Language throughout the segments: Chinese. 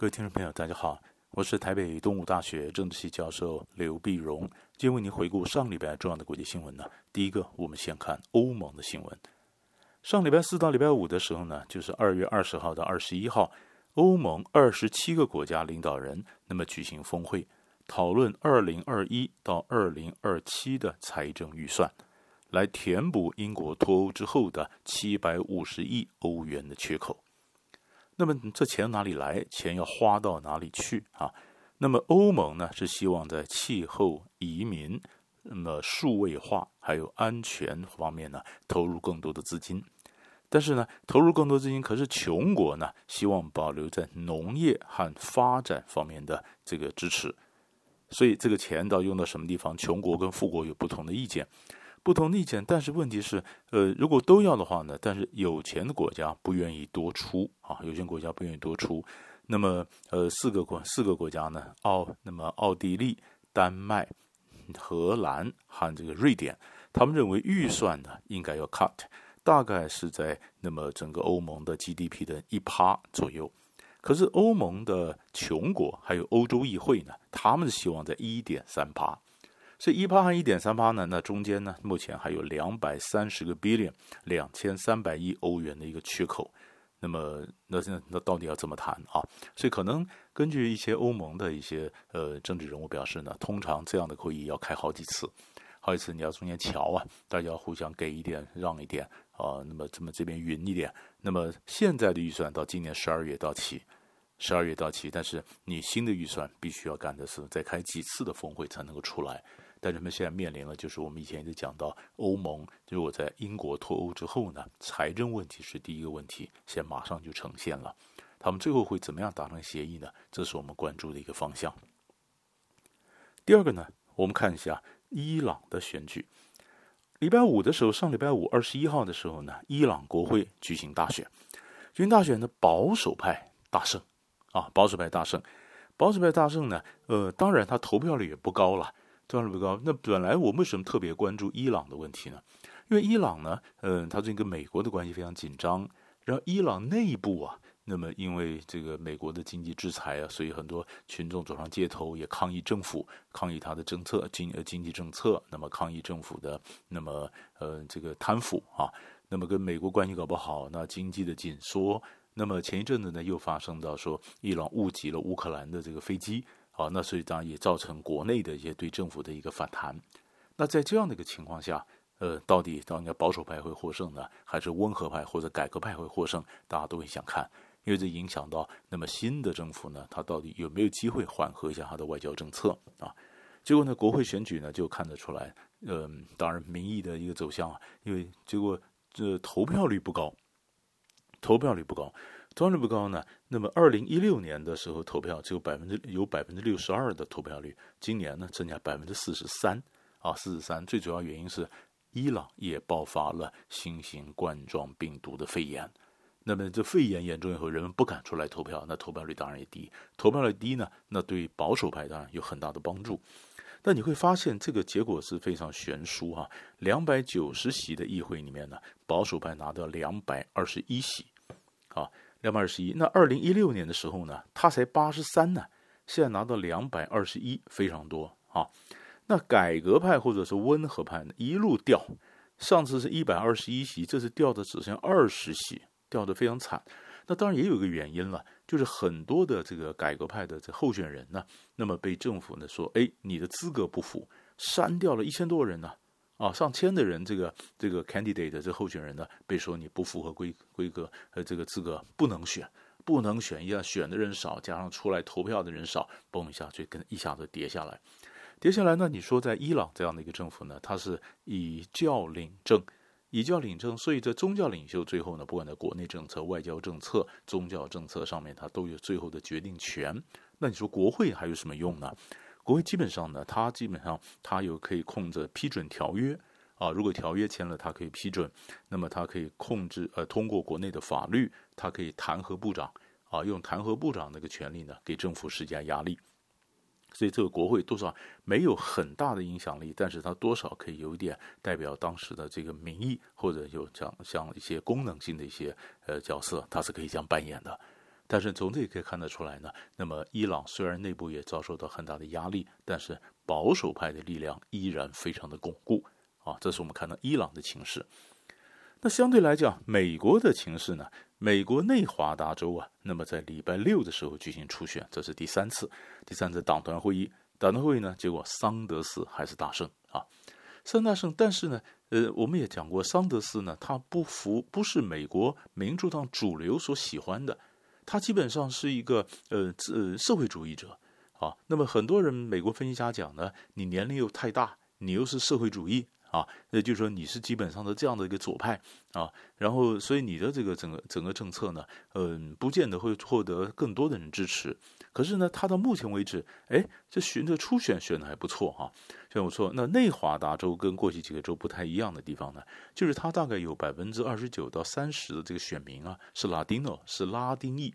各位听众朋友，大家好，我是台北东吴大学政治系教授刘碧荣，今天为您回顾上礼拜重要的国际新闻呢。第一个，我们先看欧盟的新闻。上礼拜四到礼拜五的时候呢，就是二月二十号到二十一号，欧盟二十七个国家领导人那么举行峰会，讨论二零二一到二零二七的财政预算，来填补英国脱欧之后的七百五十亿欧元的缺口。那么这钱哪里来？钱要花到哪里去啊？那么欧盟呢是希望在气候、移民、那么数位化还有安全方面呢投入更多的资金。但是呢，投入更多资金，可是穷国呢希望保留在农业和发展方面的这个支持。所以这个钱到用到什么地方？穷国跟富国有不同的意见。不同意见，但是问题是，呃，如果都要的话呢，但是有钱的国家不愿意多出啊，有钱国家不愿意多出，那么呃，四个国四个国家呢，奥那么奥地利、丹麦、荷兰和这个瑞典，他们认为预算呢应该要 cut，大概是在那么整个欧盟的 GDP 的一趴左右，可是欧盟的穷国还有欧洲议会呢，他们希望在一点三趴。所以一趴和一点三趴呢，那中间呢，目前还有两百三十个 billion 两千三百亿欧元的一个缺口。那么，那现在那到底要怎么谈啊？所以可能根据一些欧盟的一些呃政治人物表示呢，通常这样的会议要开好几次，好几次你要中间乔啊，大家要互相给一点让一点啊。那么这么这边匀一点。那么现在的预算到今年十二月到期，十二月到期，但是你新的预算必须要干的是再开几次的峰会才能够出来。但人们现在面临了，就是我们以前一直讲到欧盟，如果在英国脱欧之后呢，财政问题是第一个问题，现在马上就呈现了。他们最后会怎么样达成协议呢？这是我们关注的一个方向。第二个呢，我们看一下伊朗的选举。礼拜五的时候，上礼拜五二十一号的时候呢，伊朗国会举行大选，举行大选的保守派大胜啊，保守派大胜，保守派大胜呢，呃，当然他投票率也不高了。当然不高。那本来我为什么特别关注伊朗的问题呢？因为伊朗呢，嗯、他，最近跟美国的关系非常紧张。然后伊朗内部啊，那么因为这个美国的经济制裁啊，所以很多群众走上街头也抗议政府，抗议他的政策经呃经济政策，那么抗议政府的那么呃这个贪腐啊，那么跟美国关系搞不好，那经济的紧缩。那么前一阵子呢，又发生到说伊朗误击了乌克兰的这个飞机。啊，那所以当然也造成国内的一些对政府的一个反弹。那在这样的一个情况下，呃，到底到应该保守派会获胜呢，还是温和派或者改革派会获胜？大家都会想看，因为这影响到那么新的政府呢，他到底有没有机会缓和一下他的外交政策啊？结果呢，国会选举呢就看得出来，嗯、呃，当然民意的一个走向啊，因为结果这、投票率不高，投票率不高。投票率不高呢，那么二零一六年的时候投票只有百分之有百分之六十二的投票率，今年呢增加百分之四十三啊，四十三。最主要原因是伊朗也爆发了新型冠状病毒的肺炎，那么这肺炎严重以后，人们不敢出来投票，那投票率当然也低。投票率低呢，那对保守派当然有很大的帮助。但你会发现这个结果是非常悬殊哈，两百九十席的议会里面呢，保守派拿到两百二十一席，啊。两百二十一，那二零一六年的时候呢，他才八十三呢，现在拿到两百二十一，非常多啊。那改革派或者是温和派呢，一路掉，上次是一百二十一席，这次掉的只剩二十席，掉的非常惨。那当然也有一个原因了，就是很多的这个改革派的这候选人呢，那么被政府呢说，哎，你的资格不符，删掉了一千多人呢。啊上千的人，这个这个 candidate 这候选人呢，被说你不符合规规格，呃，这个资格不能选，不能选，一下选的人少，加上出来投票的人少，嘣一下就跟一下子跌下来，跌下来呢，你说在伊朗这样的一个政府呢，它是以教领政，以教领政，所以这宗教领袖最后呢，不管在国内政策、外交政策、宗教政策上面，它都有最后的决定权。那你说国会还有什么用呢？国会基本上呢，它基本上它有可以控制批准条约啊，如果条约签了，它可以批准，那么它可以控制呃通过国内的法律，它可以弹劾部长啊，用弹劾部长那个权利呢，给政府施加压力。所以这个国会多少没有很大的影响力，但是它多少可以有一点代表当时的这个民意，或者有这样像一些功能性的一些呃角色，它是可以这样扮演的。但是从这里可以看得出来呢，那么伊朗虽然内部也遭受到很大的压力，但是保守派的力量依然非常的巩固啊。这是我们看到伊朗的情势。那相对来讲，美国的情势呢？美国内华达州啊，那么在礼拜六的时候举行初选，这是第三次，第三次党团会议。党团会议呢，结果桑德斯还是大胜啊，桑大胜。但是呢，呃，我们也讲过，桑德斯呢，他不服，不是美国民主党主流所喜欢的，他基本上是一个呃呃社会主义者啊。那么很多人，美国分析家讲呢，你年龄又太大，你又是社会主义。啊，那就是说你是基本上的这样的一个左派啊，然后所以你的这个整个整个政策呢，嗯，不见得会获得更多的人支持。可是呢，他到目前为止，哎，这选这初选选的还不错哈，选不错。那内华达州跟过去几个州不太一样的地方呢，就是他大概有百分之二十九到三十的这个选民啊是拉丁哦，是拉丁裔，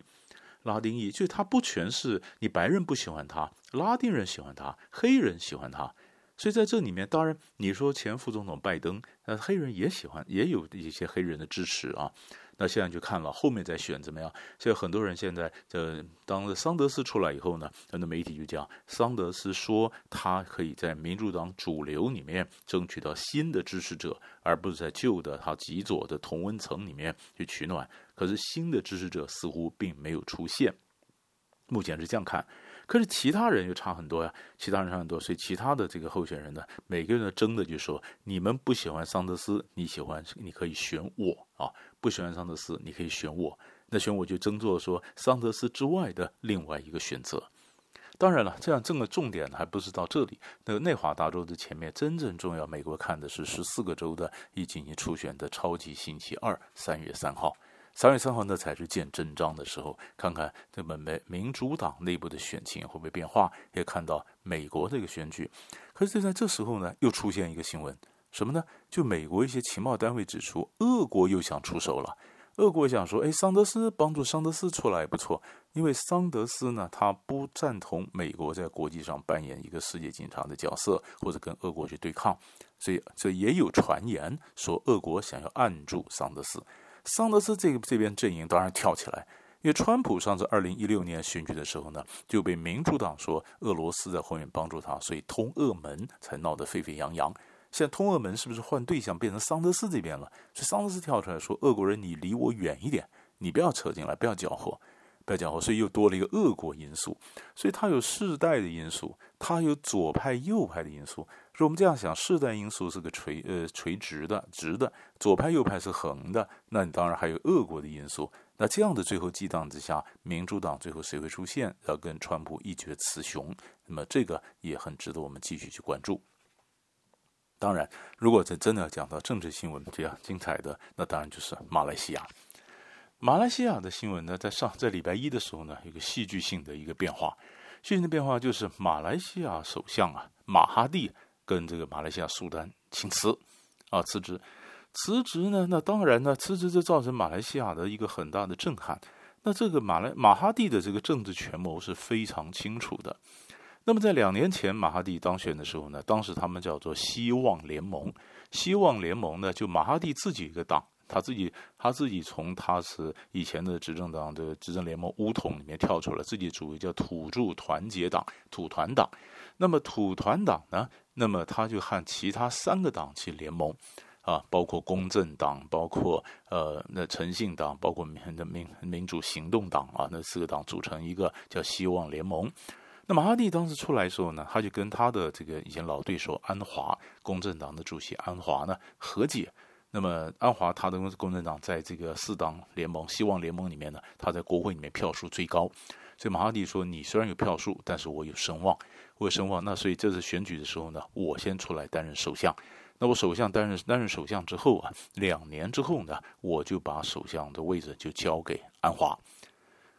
拉丁裔，就是他不全是你白人不喜欢他，拉丁人喜欢他，黑人喜欢他。所以在这里面，当然你说前副总统拜登，那黑人也喜欢，也有一些黑人的支持啊。那现在就看了后面再选怎么样。所以很多人现在呃，当桑德斯出来以后呢，很多媒体就讲，桑德斯说他可以在民主党主流里面争取到新的支持者，而不是在旧的他极左的同温层里面去取暖。可是新的支持者似乎并没有出现，目前是这样看。可是其他人又差很多呀，其他人差很多，所以其他的这个候选人呢，每个人争的就说，你们不喜欢桑德斯，你喜欢你可以选我啊，不喜欢桑德斯，你可以选我，那选我就争做说桑德斯之外的另外一个选择。当然了，这样这个重点还不是到这里，那个内华达州的前面真正重要，美国看的是十四个州的已进行初选的超级星期二，三月三号。三月三号那才是见真章的时候，看看这本美民主党内部的选情会不会变化，也看到美国这个选举。可是就在这时候呢，又出现一个新闻，什么呢？就美国一些情报单位指出，俄国又想出手了。俄国想说，哎，桑德斯帮助桑德斯出来也不错，因为桑德斯呢，他不赞同美国在国际上扮演一个世界警察的角色，或者跟俄国去对抗，所以这也有传言说，俄国想要按住桑德斯。桑德斯这个这边阵营当然跳起来，因为川普上次二零一六年选举的时候呢，就被民主党说俄罗斯在后面帮助他，所以通俄门才闹得沸沸扬扬。现在通俄门是不是换对象变成桑德斯这边了？所以桑德斯跳出来说：“俄国人，你离我远一点，你不要扯进来，不要搅和，不要讲和。”所以又多了一个恶国因素，所以它有世代的因素，它有左派右派的因素。所以我们这样想，世代因素是个垂呃垂直的直的，左派右派是横的，那你当然还有恶国的因素。那这样的最后激荡之下，民主党最后谁会出现，要跟川普一决雌雄？那么这个也很值得我们继续去关注。当然，如果这真的要讲到政治新闻这样精彩的，那当然就是马来西亚。马来西亚的新闻呢，在上在礼拜一的时候呢，有个戏剧性的一个变化。戏剧性的变化就是马来西亚首相啊马哈蒂。跟这个马来西亚苏丹请辞，啊辞职，辞职呢，那当然呢，辞职就造成马来西亚的一个很大的震撼。那这个马来马哈蒂的这个政治权谋是非常清楚的。那么在两年前马哈蒂当选的时候呢，当时他们叫做希望联盟。希望联盟呢，就马哈蒂自己一个党，他自己他自己从他是以前的执政党的执政联盟乌统里面跳出来，自己组一个叫土著团结党土团党。那么土团党呢？那么他就和其他三个党去联盟，啊，包括公正党，包括呃那诚信党，包括民的民民主行动党啊，那四个党组成一个叫希望联盟。那马哈蒂当时出来的时候呢，他就跟他的这个以前老对手安华，公正党的主席安华呢和解。那么安华他的公共产党在这个四党联盟希望联盟里面呢，他在国会里面票数最高。所以马哈蒂说：“你虽然有票数，但是我有声望，我有声望。那所以这次选举的时候呢，我先出来担任首相。那我首相担任担任首相之后啊，两年之后呢，我就把首相的位置就交给安华。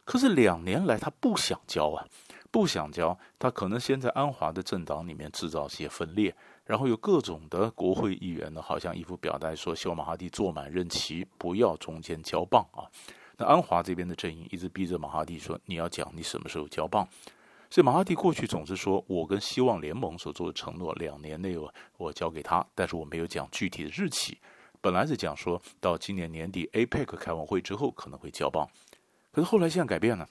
可是两年来他不想交啊，不想交。他可能先在安华的政党里面制造些分裂，然后有各种的国会议员呢，好像一副表态说，希望马哈蒂坐满任期，不要中间交棒啊。”那安华这边的阵营一直逼着马哈蒂说：“你要讲你什么时候交棒。”所以马哈蒂过去总是说：“我跟希望联盟所做的承诺，两年内我我交给他，但是我没有讲具体的日期。本来是讲说到今年年底 APEC 开完会之后可能会交棒，可是后来现在改变了。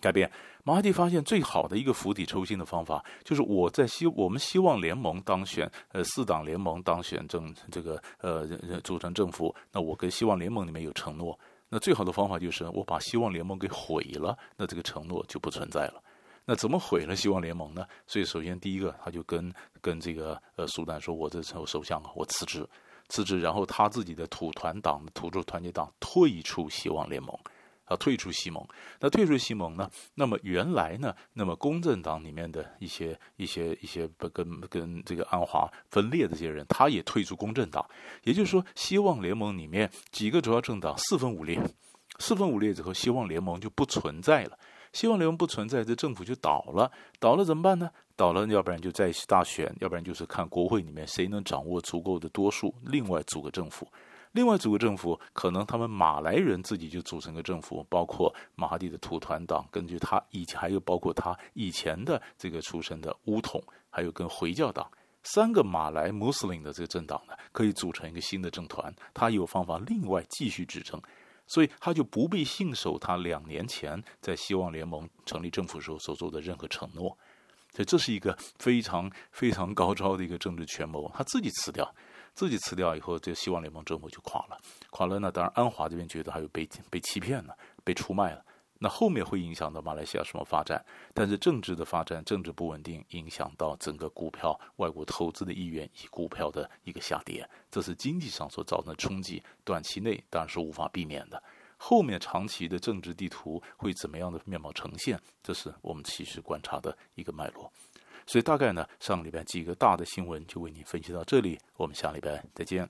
改变，马蒂发现最好的一个釜底抽薪的方法，就是我在希我们希望联盟当选，呃，四党联盟当选政这个呃组成政府，那我跟希望联盟里面有承诺，那最好的方法就是我把希望联盟给毁了，那这个承诺就不存在了。那怎么毁了希望联盟呢？所以首先第一个，他就跟跟这个呃苏丹说，我这时候首相啊，我辞职，辞职，然后他自己的土团党土著团结党退出希望联盟。啊，退出西盟。那退出西盟呢？那么原来呢？那么公正党里面的一些一些一些不跟跟这个安华分裂的这些人，他也退出公正党。也就是说，希望联盟里面几个主要政党四分五裂，四分五裂之后，希望联盟就不存在了。希望联盟不存在，这政府就倒了。倒了怎么办呢？倒了，要不然就再大选，要不然就是看国会里面谁能掌握足够的多数，另外组个政府。另外组个政府，可能他们马来人自己就组成个政府，包括马哈蒂的土团党，根据他以前还有包括他以前的这个出身的巫统，还有跟回教党三个马来穆斯林的这个政党呢，可以组成一个新的政团，他有方法另外继续执政，所以他就不必信守他两年前在希望联盟成立政府时候所做的任何承诺，所以这是一个非常非常高超的一个政治权谋，他自己辞掉。自己辞掉以后，这希望联盟政府就垮了。垮了，呢当然安华这边觉得还有被被欺骗了，被出卖了。那后面会影响到马来西亚什么发展？但是政治的发展，政治不稳定，影响到整个股票、外国投资的意愿以及股票的一个下跌，这是经济上所造成的冲击。短期内当然是无法避免的。后面长期的政治地图会怎么样的面貌呈现？这是我们其实观察的一个脉络。所以大概呢，上礼拜几个大的新闻就为你分析到这里，我们下礼拜再见。